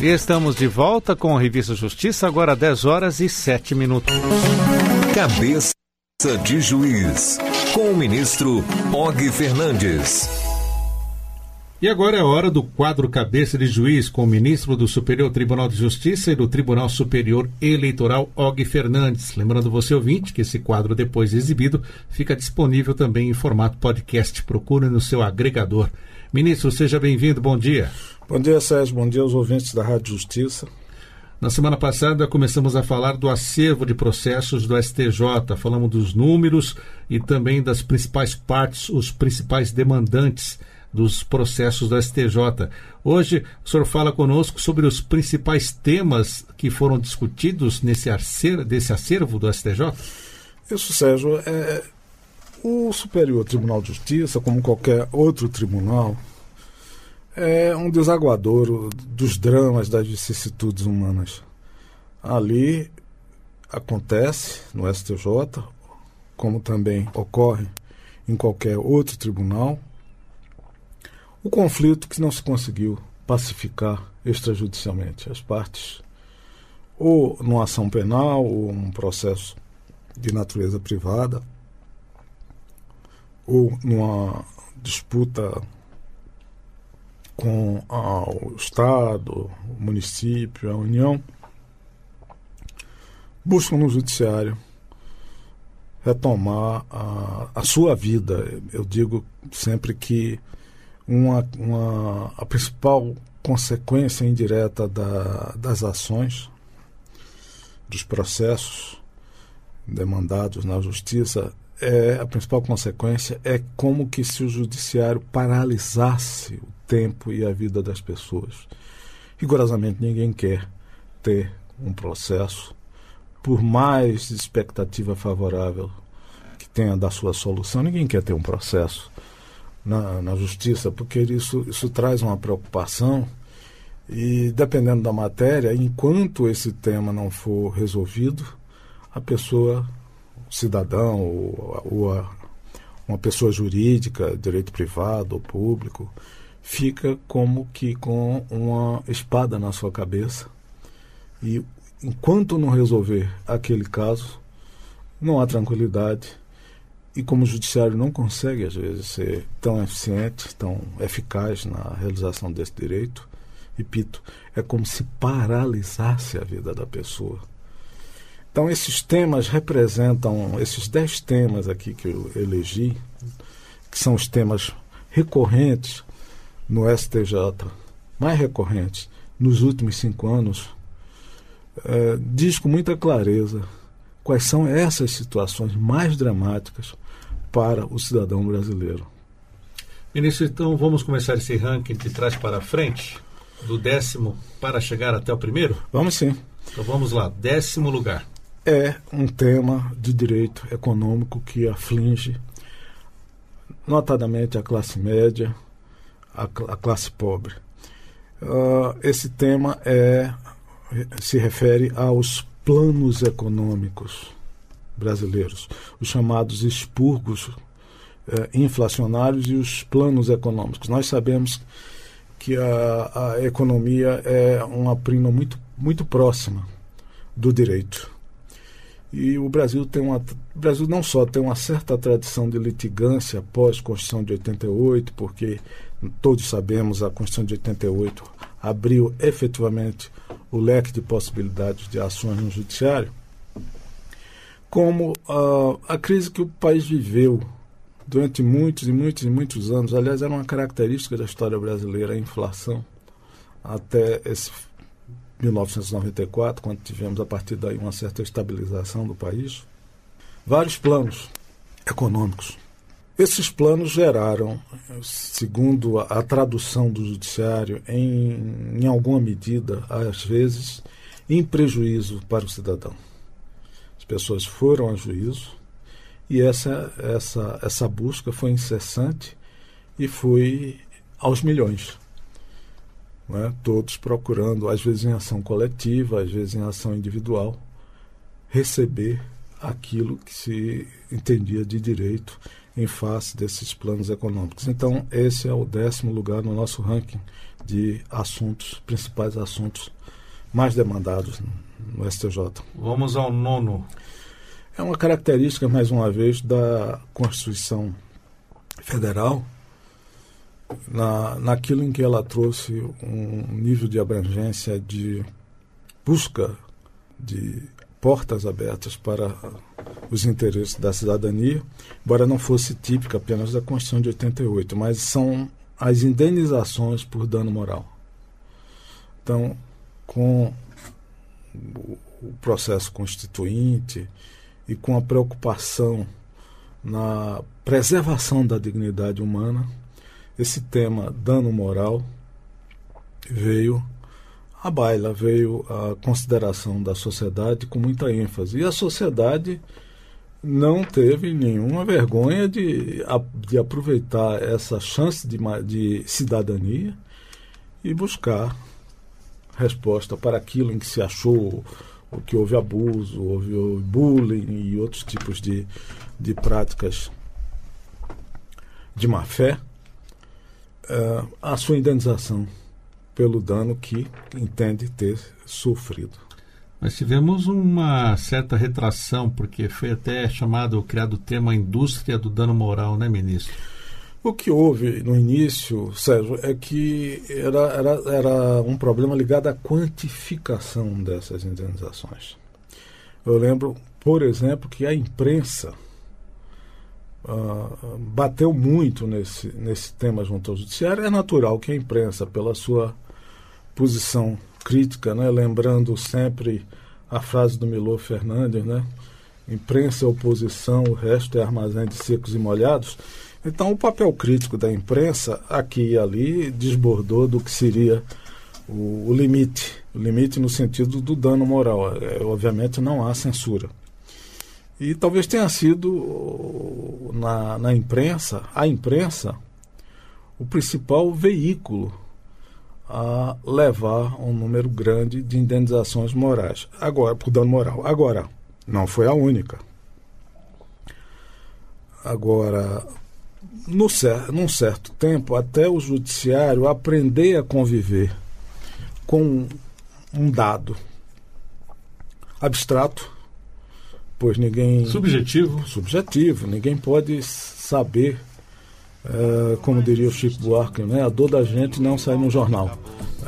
E estamos de volta com a Revista Justiça, agora 10 horas e 7 minutos. Cabeça de Juiz, com o ministro Og Fernandes. E agora é a hora do quadro Cabeça de Juiz com o ministro do Superior Tribunal de Justiça e do Tribunal Superior Eleitoral, Og Fernandes. Lembrando você, ouvinte, que esse quadro, depois exibido, fica disponível também em formato podcast. Procure no seu agregador. Ministro, seja bem-vindo, bom dia. Bom dia, Sérgio. Bom dia aos ouvintes da Rádio Justiça. Na semana passada começamos a falar do acervo de processos do STJ, falamos dos números e também das principais partes, os principais demandantes dos processos do STJ. Hoje o senhor fala conosco sobre os principais temas que foram discutidos nesse acervo, desse acervo do STJ. Isso, Sérgio. É, o Superior Tribunal de Justiça, como qualquer outro tribunal, é um desaguador dos dramas das vicissitudes humanas. Ali acontece no STJ, como também ocorre em qualquer outro tribunal, o conflito que não se conseguiu pacificar extrajudicialmente. As partes, ou numa ação penal, ou um processo de natureza privada, ou numa disputa com o Estado, o município, a União, buscam no Judiciário retomar a, a sua vida. Eu digo sempre que uma, uma, a principal consequência indireta da, das ações, dos processos demandados na justiça, é, a principal consequência é como que se o judiciário paralisasse o tempo e a vida das pessoas. Rigorosamente ninguém quer ter um processo, por mais expectativa favorável que tenha da sua solução, ninguém quer ter um processo na, na justiça, porque isso, isso traz uma preocupação e, dependendo da matéria, enquanto esse tema não for resolvido, a pessoa, cidadão ou, ou a, uma pessoa jurídica, direito privado ou público, fica como que com uma espada na sua cabeça. E enquanto não resolver aquele caso, não há tranquilidade. E como o judiciário não consegue, às vezes, ser tão eficiente, tão eficaz na realização desse direito, repito, é como se paralisasse a vida da pessoa. Então, esses temas representam, esses dez temas aqui que eu elegi, que são os temas recorrentes no STJ, mais recorrentes nos últimos cinco anos, é, diz com muita clareza quais são essas situações mais dramáticas para o cidadão brasileiro. Ministro, então vamos começar esse ranking de trás para frente, do décimo para chegar até o primeiro? Vamos sim. Então vamos lá, décimo lugar. É um tema de direito econômico que aflige notadamente a classe média, a, a classe pobre. Uh, esse tema é, se refere aos planos econômicos brasileiros, os chamados expurgos eh, inflacionários e os planos econômicos. Nós sabemos que a, a economia é uma prima muito, muito próxima do direito. E o Brasil tem uma. O Brasil não só tem uma certa tradição de litigância após Constituição de 88, porque todos sabemos a Constituição de 88 abriu efetivamente o leque de possibilidades de ações no judiciário, como uh, a crise que o país viveu durante muitos e muitos e muitos anos, aliás, era uma característica da história brasileira, a inflação, até esse 1994, quando tivemos a partir daí uma certa estabilização do país, vários planos econômicos. Esses planos geraram, segundo a, tradução do judiciário, em, em alguma medida, às vezes, em prejuízo para o cidadão. As pessoas foram a juízo e essa, essa, essa busca foi incessante e foi aos milhões né? todos procurando, às vezes em ação coletiva, às vezes em ação individual, receber aquilo que se entendia de direito em face desses planos econômicos. Então, esse é o décimo lugar no nosso ranking de assuntos, principais assuntos mais demandados no STJ. Vamos ao nono. É uma característica, mais uma vez, da Constituição Federal, na, naquilo em que ela trouxe um nível de abrangência de busca de portas abertas para os interesses da cidadania, embora não fosse típica apenas da Constituição de 88, mas são as indenizações por dano moral. Então, com o processo constituinte e com a preocupação na preservação da dignidade humana, esse tema dano moral veio à baila, veio à consideração da sociedade com muita ênfase. E a sociedade não teve nenhuma vergonha de, de aproveitar essa chance de, de cidadania e buscar resposta para aquilo em que se achou que houve abuso, houve bullying e outros tipos de, de práticas de má fé, uh, a sua indenização pelo dano que entende ter sofrido. Nós tivemos uma certa retração, porque foi até chamado, criado o termo indústria do dano moral, né, ministro? O que houve no início, Sérgio, é que era, era, era um problema ligado à quantificação dessas indenizações. Eu lembro, por exemplo, que a imprensa uh, bateu muito nesse, nesse tema junto ao judiciário. É natural que a imprensa, pela sua posição crítica, né, lembrando sempre a frase do Milor Fernandes, né, imprensa é oposição, o resto é armazém de secos e molhados. Então, o papel crítico da imprensa, aqui e ali, desbordou do que seria o, o limite. O limite no sentido do dano moral. É, obviamente, não há censura. E talvez tenha sido na, na imprensa, a imprensa, o principal veículo a levar um número grande de indenizações morais. Agora, por dano moral. Agora, não foi a única. Agora, no num certo tempo, até o judiciário aprender a conviver com um dado abstrato pois ninguém. Subjetivo? Subjetivo. Ninguém pode saber, é, como diria o Chico Buarque, né? a dor da gente não sai no jornal.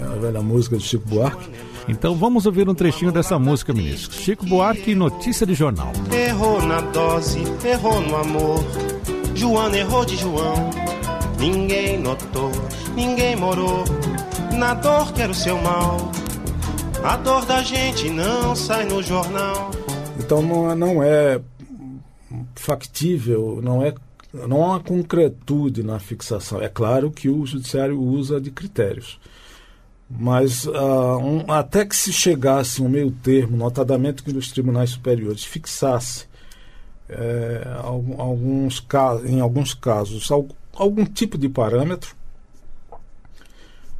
É a velha música do Chico Buarque. Então vamos ouvir um trechinho dessa música, ministro. Chico Buarque, notícia de jornal. Errou na dose, errou no amor. Joana errou de João. Ninguém notou, ninguém morou. Na dor quero seu mal. A dor da gente não sai no jornal. Então não, não é factível, não é não há concretude na fixação. É claro que o judiciário usa de critérios. Mas uh, um, até que se chegasse um meio termo, notadamente que os tribunais superiores fixasse é, alguns em alguns casos algum, algum tipo de parâmetro,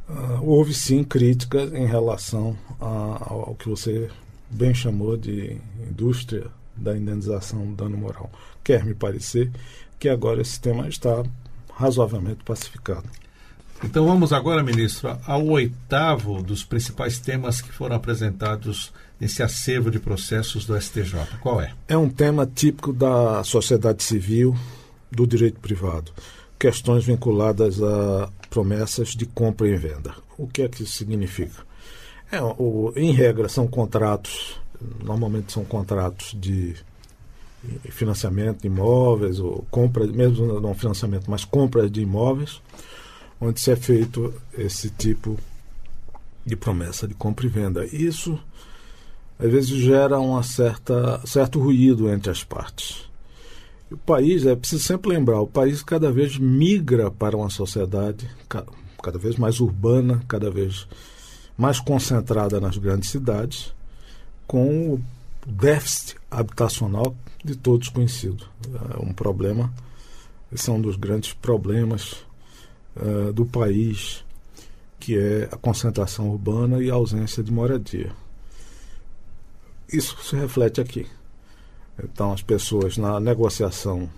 uh, houve sim críticas em relação a, ao que você bem chamou de indústria da indenização do dano moral. Quer me parecer que agora esse tema está razoavelmente pacificado. Então vamos agora, ministro, ao oitavo dos principais temas que foram apresentados nesse acervo de processos do STJ. Qual é? É um tema típico da sociedade civil, do direito privado. Questões vinculadas a promessas de compra e venda. O que é que isso significa? É, o, em regra, são contratos, normalmente são contratos de financiamento de imóveis, ou compra, mesmo não financiamento, mas compra de imóveis, onde se é feito esse tipo de promessa de compra e venda. Isso, às vezes, gera um certo ruído entre as partes. O país, é preciso sempre lembrar, o país cada vez migra para uma sociedade cada vez mais urbana, cada vez mais concentrada nas grandes cidades, com o déficit habitacional de todos conhecido. É um problema, esse é um dos grandes problemas uh, do país, que é a concentração urbana e a ausência de moradia. Isso se reflete aqui. Então, as pessoas na negociação,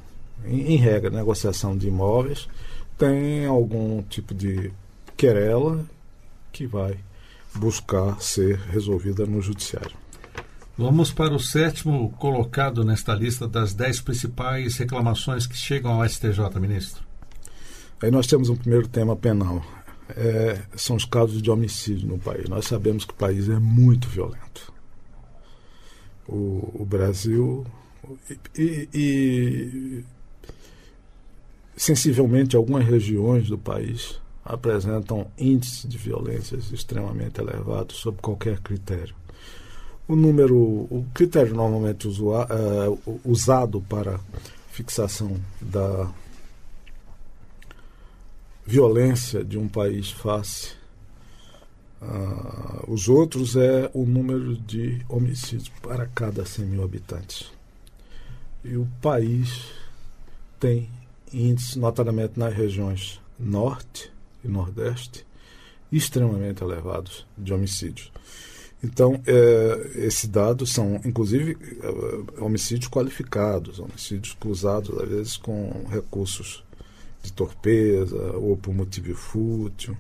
em, em regra, negociação de imóveis, têm algum tipo de querela que vai buscar ser resolvida no judiciário. Vamos para o sétimo colocado nesta lista das dez principais reclamações que chegam ao STJ, ministro. Aí nós temos um primeiro tema penal. É, são os casos de homicídio no país. Nós sabemos que o país é muito violento. O, o Brasil e, e sensivelmente algumas regiões do país apresentam índices de violências extremamente elevados sob qualquer critério. O número, o critério normalmente usua, uh, usado para fixação da violência de um país face uh, os outros é o número de homicídios para cada 100 mil habitantes. E o país tem índices, notadamente nas regiões norte e nordeste, extremamente elevados de homicídios. Então, é, esses dados são, inclusive, é, homicídios qualificados, homicídios cruzados, às vezes, com recursos de torpeza ou por motivo fútil,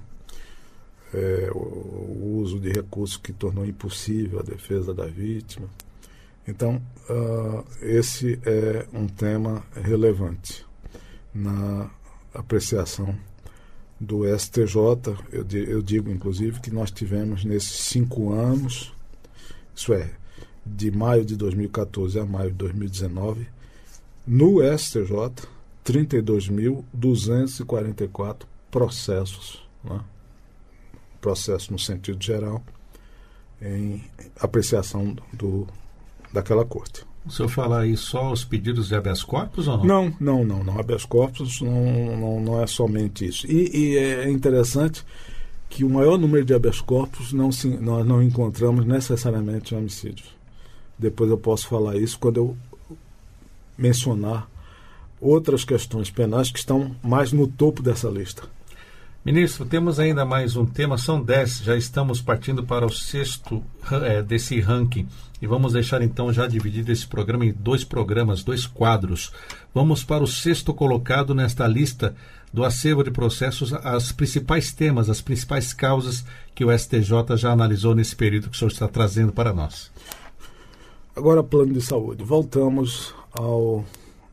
é, o, o, uso de recursos que tornou impossível a defesa da vítima. Então, uh, esse é um tema relevante na apreciação do STJ. Eu, eu digo, inclusive, que nós tivemos nesses cinco anos, isso é, de maio de 2014 a maio de 2019, no STJ, 32.244 processos, né? processo no sentido geral, em apreciação do, daquela corte. O senhor fala aí só os pedidos de habeas corpus ou não? Não, não, não. não. Habeas corpus não, não, não é somente isso. E, e é interessante que o maior número de habeas corpus não se, nós não encontramos necessariamente em homicídios. Depois eu posso falar isso quando eu mencionar outras questões penais que estão mais no topo dessa lista. Ministro, temos ainda mais um tema, são dez, já estamos partindo para o sexto é, desse ranking e vamos deixar então já dividido esse programa em dois programas, dois quadros. Vamos para o sexto colocado nesta lista do acervo de processos, as principais temas, as principais causas que o STJ já analisou nesse período que o senhor está trazendo para nós. Agora, plano de saúde. Voltamos ao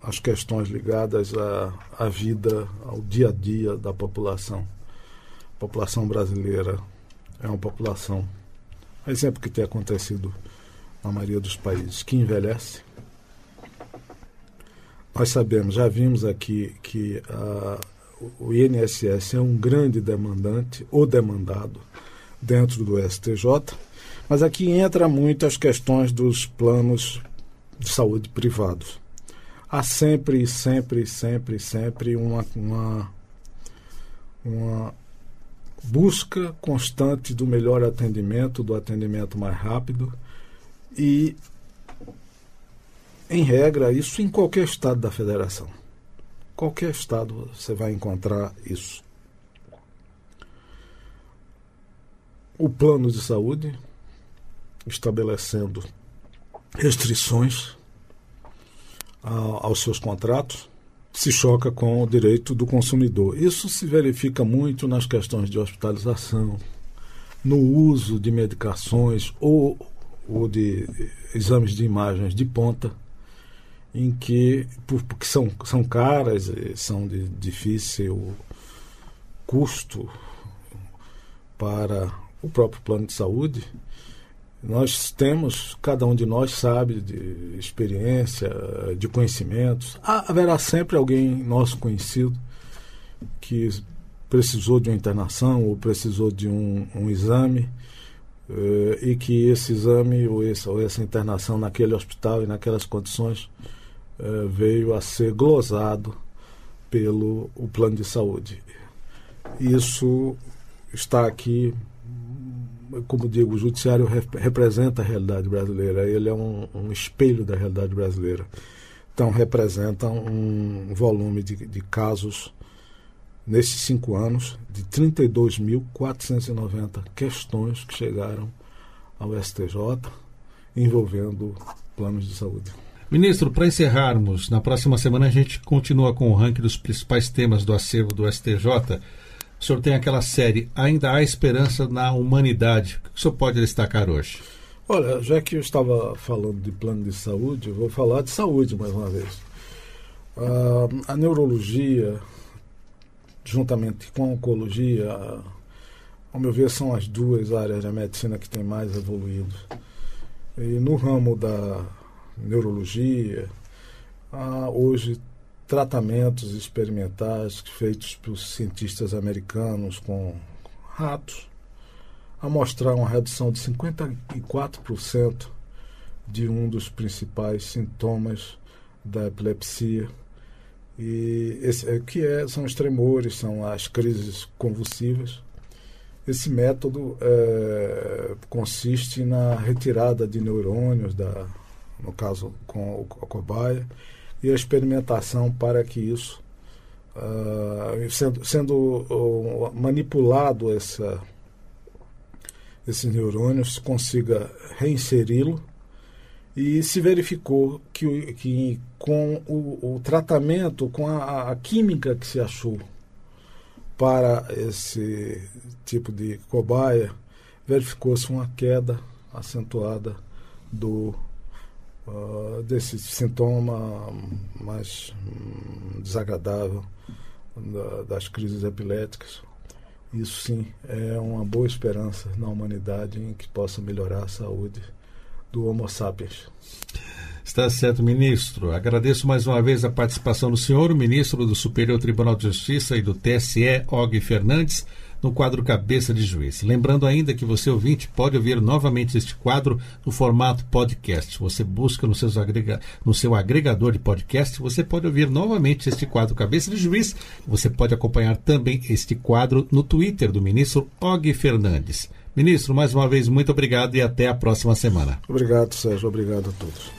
às questões ligadas à, à vida, ao dia a dia da população. A população brasileira é uma população, exemplo que tem acontecido na maioria dos países, que envelhece. Nós sabemos, já vimos aqui que uh, o INSS é um grande demandante ou demandado dentro do STJ, mas aqui entra muito as questões dos planos de saúde privados há sempre, sempre, sempre, sempre uma, uma, uma busca constante do melhor atendimento, do atendimento mais rápido e, em regra, isso em qualquer estado da federação. Qualquer estado você vai encontrar isso. O plano de saúde estabelecendo restrições aos seus contratos, se choca com o direito do consumidor. Isso se verifica muito nas questões de hospitalização, no uso de medicações ou, ou de exames de imagens de ponta, em que, porque são, são caras, são de difícil custo para o próprio plano de saúde, nós temos, cada um de nós sabe de experiência, de conhecimentos. Haverá sempre alguém nosso conhecido que precisou de uma internação ou precisou de um, um exame eh, e que esse exame ou, esse, ou essa internação naquele hospital e naquelas condições eh, veio a ser glosado pelo o plano de saúde. Isso está aqui como digo, o judiciário representa a realidade brasileira, ele é um, um espelho da realidade brasileira. Então, representa um volume de, de casos, nesses cinco anos, de 32.490 questões que chegaram ao STJ envolvendo planos de saúde. Ministro, para encerrarmos, na próxima semana a gente continua com o ranking dos principais temas do acervo do STJ. O senhor tem aquela série Ainda há esperança na humanidade. O que o senhor pode destacar hoje? Olha, já que eu estava falando de plano de saúde, eu vou falar de saúde mais uma vez. Uh, a neurologia, juntamente com a oncologia, ao meu ver, são as duas áreas da medicina que têm mais evoluído. E no ramo da neurologia, há hoje tratamentos experimentais feitos por cientistas americanos com ratos a mostrar uma redução de 54% de um dos principais sintomas da epilepsia. E esse, é, que é, são os tremores, são as crises convulsivas. Esse método é, consiste na retirada de neurônios, da, no caso com a cobaia, e a experimentação para que isso, uh, sendo, sendo uh, manipulado essa esses neurônios, consiga reinseri-lo. E se verificou que, que com o, o tratamento, com a, a, química que se achou para esse tipo de cobaia, verificou-se uma queda acentuada do uh, desse sintoma mais um, desagradável da, das crises epiléticas isso sim é uma boa esperança na humanidade em que possa melhorar a saúde do Homo sapiens. Está certo, ministro. Agradeço mais uma vez a participação do senhor, o ministro do Superior Tribunal de Justiça e do TSE, Og Fernandes no quadro Cabeça de Juiz. Lembrando ainda que você, ouvinte, pode ouvir novamente este quadro no formato podcast. Você busca no, seus agrega no seu agregador de podcast, você pode ouvir novamente este quadro Cabeça de Juiz. Você pode acompanhar também este quadro no Twitter do ministro Og Fernandes. Ministro, mais uma vez, muito obrigado e até a próxima semana. Obrigado, Sérgio. Obrigado a todos.